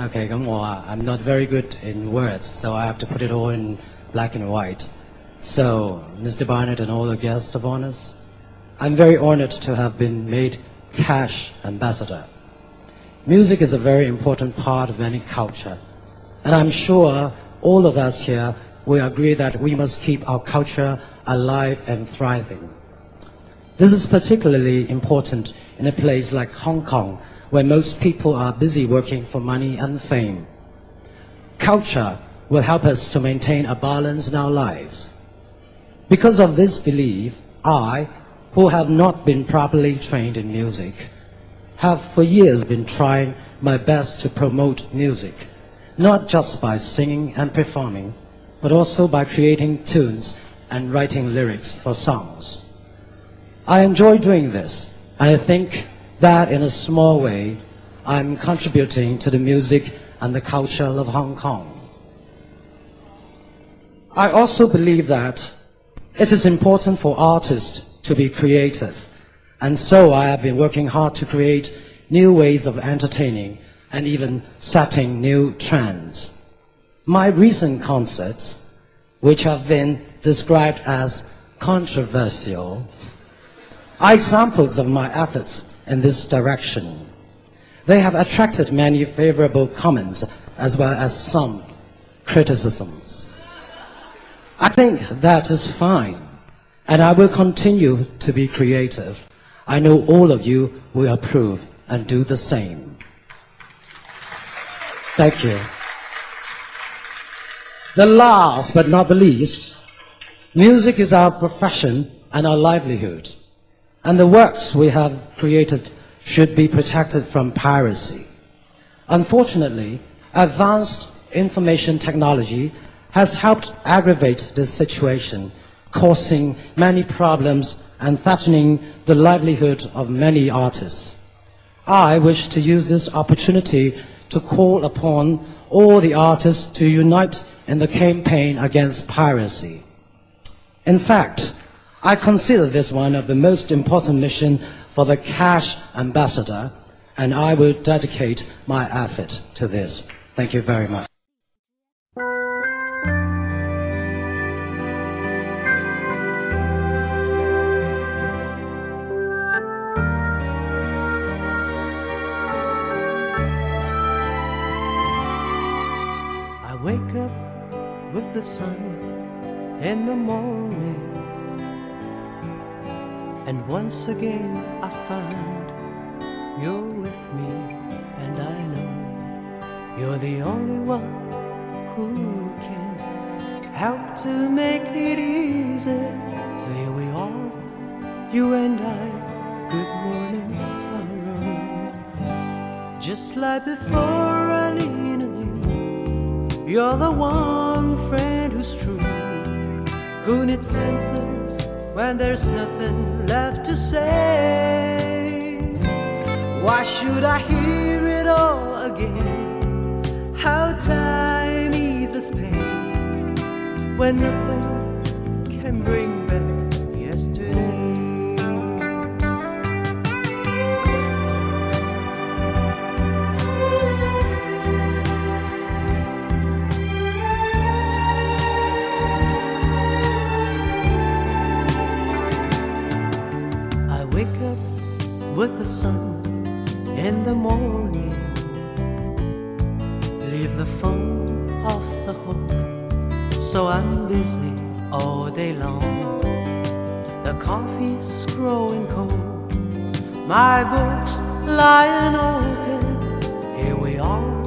Okay, I'm not very good in words, so I have to put it all in black and white. So, Mr. Barnett and all the guests of honors, I'm very honored to have been made CASH ambassador. Music is a very important part of any culture, and I'm sure all of us here will agree that we must keep our culture alive and thriving. This is particularly important in a place like Hong Kong, where most people are busy working for money and fame. Culture will help us to maintain a balance in our lives. Because of this belief, I, who have not been properly trained in music, have for years been trying my best to promote music, not just by singing and performing, but also by creating tunes and writing lyrics for songs. I enjoy doing this, and I think that in a small way, I'm contributing to the music and the culture of Hong Kong. I also believe that it is important for artists to be creative, and so I have been working hard to create new ways of entertaining and even setting new trends. My recent concerts, which have been described as controversial, are examples of my efforts in this direction. They have attracted many favorable comments as well as some criticisms. I think that is fine, and I will continue to be creative. I know all of you will approve and do the same. Thank you. The last but not the least, music is our profession and our livelihood and the works we have created should be protected from piracy. Unfortunately, advanced information technology has helped aggravate this situation, causing many problems and threatening the livelihood of many artists. I wish to use this opportunity to call upon all the artists to unite in the campaign against piracy. In fact, I consider this one of the most important missions for the CASH ambassador, and I will dedicate my effort to this. Thank you very much. I wake up with the sun in the morning. And once again I find you're with me, and I know you're the only one who can help to make it easy. So here we are, you and I, good morning sorrow. Just like before I lean on you, you're the one friend who's true, who needs answers when there's nothing left to say. Why should I hear it all again? How time eases pain when nothing can bring back with the sun in the morning. Leave the phone off the hook, so I'm busy all day long. The coffee's growing cold, my books lying open. Here we are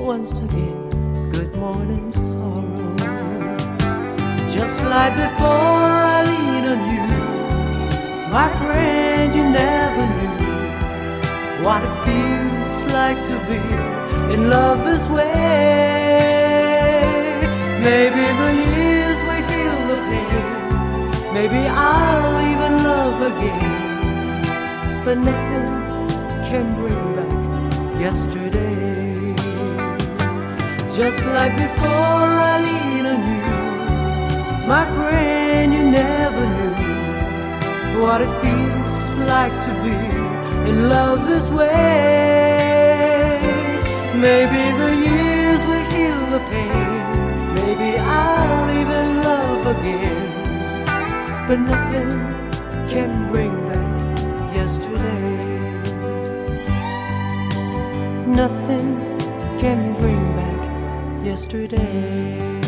once again. Good morning, sorrow. Just like before, I lean on you. My friend, you never what it feels like to be in love this way. Maybe the years will heal the pain. Maybe I'll even love again. But nothing can bring back yesterday. Just like before, I lean on you. My friend, you never knew what it feels like to be in love this way. Maybe the years will heal the pain. Maybe I'll even love again. But nothing can bring back yesterday. Nothing can bring back yesterday.